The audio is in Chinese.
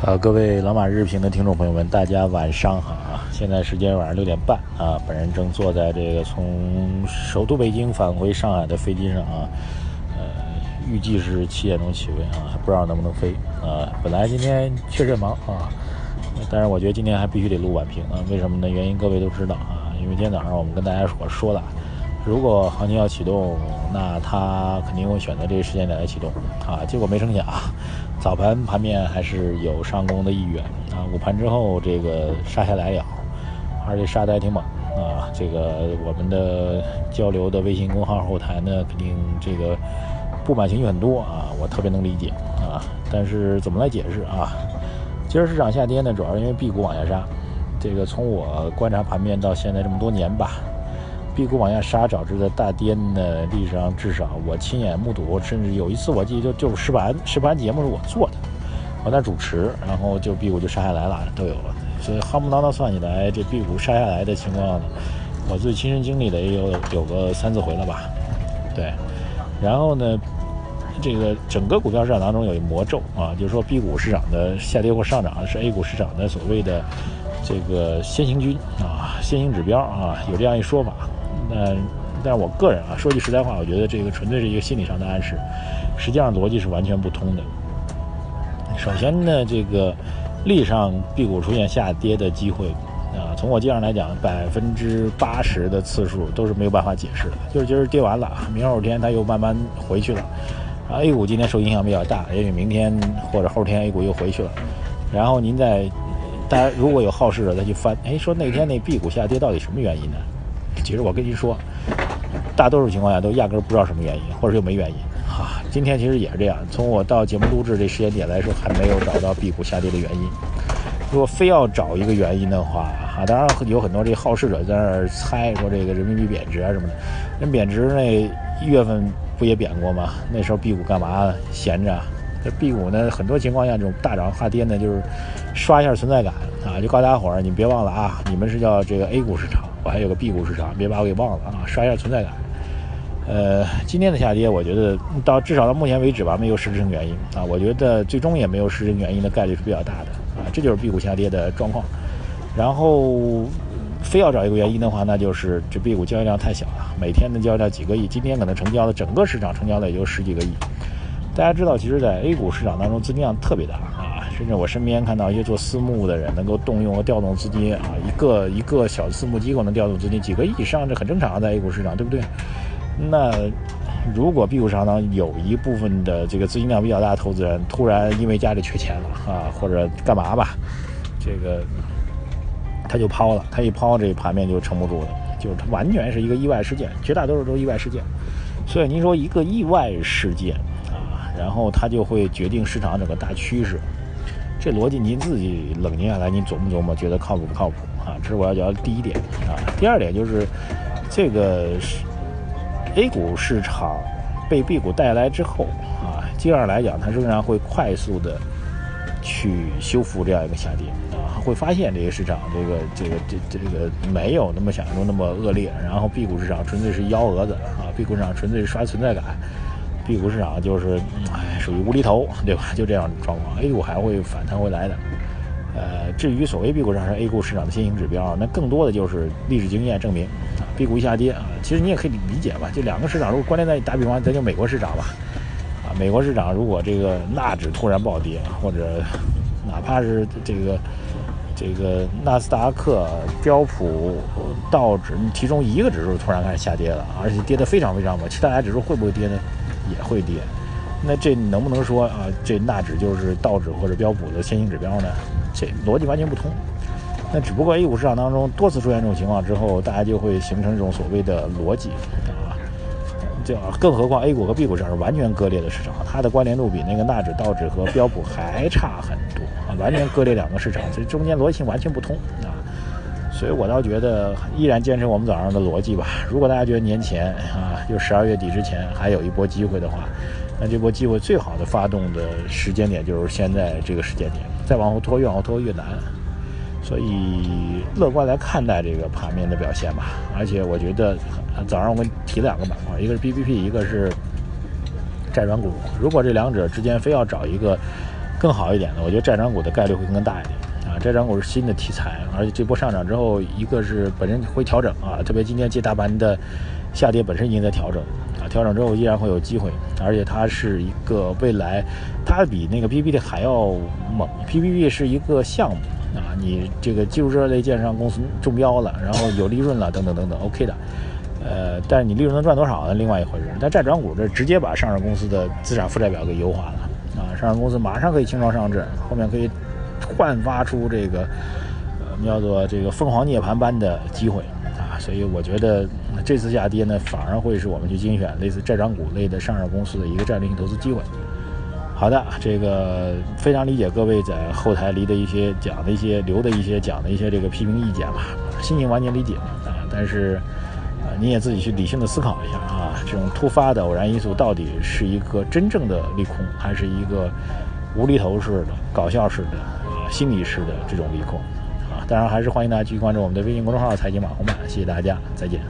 呃，各位老马日评的听众朋友们，大家晚上好啊！现在时间晚上六点半啊，本人正坐在这个从首都北京返回上海的飞机上啊，呃，预计是七点钟起飞啊，还不知道能不能飞啊。本来今天确实忙啊，但是我觉得今天还必须得录晚评啊，为什么呢？原因各位都知道啊，因为今天早上我们跟大家说说了，如果行情要启动，那它肯定会选择这个时间点来启动啊，结果没成想。早盘盘面还是有上攻的意愿啊，午盘之后这个杀下来了，而且杀的还挺猛啊。这个我们的交流的微信公号后台呢，肯定这个不满情绪很多啊，我特别能理解啊。但是怎么来解释啊？今儿市场下跌呢，主要是因为 B 股往下杀。这个从我观察盘面到现在这么多年吧。B 股往下杀导致的大跌呢，历史上至少我亲眼目睹，甚至有一次我记得就就是实盘实盘节目是我做的，我在主持，然后就 B 股就杀下来了，都有了。所以夯不啷当算起来，这 B 股杀下来的情况，我自己亲身经历的也有有个三四回了吧？对。然后呢，这个整个股票市场当中有一魔咒啊，就是说 B 股市场的下跌或上涨是 A 股市场的所谓的这个先行军啊，先行指标啊，有这样一说法。那，但是我个人啊，说句实在话，我觉得这个纯粹是一个心理上的暗示，实际上逻辑是完全不通的。首先呢，这个历史上 B 股出现下跌的机会啊，从我经验来讲，百分之八十的次数都是没有办法解释的，就是今儿跌完了，明后天它又慢慢回去了。啊，A 股今天受影响比较大，也许明天或者后天 A 股又回去了。然后您在，大家如果有好事的再去翻，哎，说那天那 B 股下跌到底什么原因呢？其实我跟您说，大多数情况下都压根儿不知道什么原因，或者又没原因。哈，今天其实也是这样。从我到节目录制这时间点来说，还没有找到 B 股下跌的原因。如果非要找一个原因的话，哈，当然有很多这好事者在那儿猜说这个人民币贬值啊什么的。人贬值那一月份不也贬过吗？那时候 B 股干嘛闲着？这 B 股呢，很多情况下这种大涨大跌呢，就是刷一下存在感啊，就告诉大家伙儿，你别忘了啊，你们是叫这个 A 股市场。我还有个 B 股市场，别把我给忘了啊！刷一下存在感。呃，今天的下跌，我觉得到至少到目前为止吧，没有实质性原因啊。我觉得最终也没有实质性原因的概率是比较大的啊。这就是 B 股下跌的状况。然后非要找一个原因的话，那就是这 B 股交易量太小了，每天的交易量几个亿，今天可能成交的整个市场成交的也就十几个亿。大家知道，其实，在 A 股市场当中，资金量特别大啊。甚至我身边看到一些做私募的人，能够动用和调动资金啊，一个一个小私募机构能调动资金几个亿以上，这很正常，在 A 股市场，对不对？那如果 B 股市场当有一部分的这个资金量比较大的投资人，突然因为家里缺钱了啊，或者干嘛吧，这个他就抛了，他一抛，这盘面就撑不住了，就是他完全是一个意外事件，绝大多数都是意外事件。所以您说一个意外事件啊。然后它就会决定市场整个大趋势，这逻辑您自己冷静下来，您琢磨琢磨，觉得靠谱不靠谱啊？这是我要讲的第一点啊。第二点就是，这个是 A 股市场被 B 股带来之后啊，接二来讲，它仍然会快速的去修复这样一个下跌啊，会发现这个市场这个这个这这个没有那么想象中那么恶劣，然后 B 股市场纯粹是幺蛾子啊，B 股市场纯粹是刷存在感。B 股市场就是，哎，属于无厘头，对吧？就这样状况，A 股还会反弹回来的。呃，至于所谓 B 股市场是 A 股市场的先行指标，那更多的就是历史经验证明啊，B 股一下跌啊，其实你也可以理解吧，就两个市场如果关联在打比方，咱就美国市场吧，啊，美国市场如果这个纳指突然暴跌，或者哪怕是这个这个纳斯达克、标普、道指其中一个指数突然开始下跌了，而且跌得非常非常猛，其他俩指数会不会跌呢？也会跌，那这能不能说啊？这纳指就是道指或者标普的先行指标呢？这逻辑完全不通。那只不过 A 股市场当中多次出现这种情况之后，大家就会形成这种所谓的逻辑啊。就更何况 A 股和 B 股市场是完全割裂的市场，它的关联度比那个纳指、道指和标普还差很多啊，完全割裂两个市场，这中间逻辑性完全不通啊。所以我倒觉得依然坚持我们早上的逻辑吧。如果大家觉得年前啊，就十二月底之前还有一波机会的话，那这波机会最好的发动的时间点就是现在这个时间点，再往后拖越往后拖越难。所以乐观来看待这个盘面的表现吧。而且我觉得早上我们提两个板块，一个是 B B P，一个是债转股。如果这两者之间非要找一个更好一点的，我觉得债转股的概率会更大一点债转股是新的题材，而且这波上涨之后，一个是本身会调整啊，特别今天借大盘的下跌本身已经在调整啊，调整之后依然会有机会，而且它是一个未来，它比那个 p p t 还要猛。p p t 是一个项目啊，你这个技术设类建商公司中标了，然后有利润了，等等等等，OK 的。呃，但是你利润能赚多少呢？另外一回事。但债转股这直接把上市公司的资产负债表给优化了啊！上市公司马上可以轻装上阵，后面可以焕发出这个呃叫做这个凤凰涅槃般的机会啊！所以我觉得这次下跌呢，反而会是我们去精选类似债转股类的上市公司的一个战略性投资机会。好的，这个非常理解各位在后台离的一些讲的一些留的一些讲的一些这个批评意见吧，心情完全理解啊，但是啊。你也自己去理性的思考一下啊，这种突发的偶然因素到底是一个真正的利空，还是一个无厘头式的、搞笑式的、呃心理式的这种利空啊？当然，还是欢迎大家继续关注我们的微信公众号“财经网红版”，谢谢大家，再见。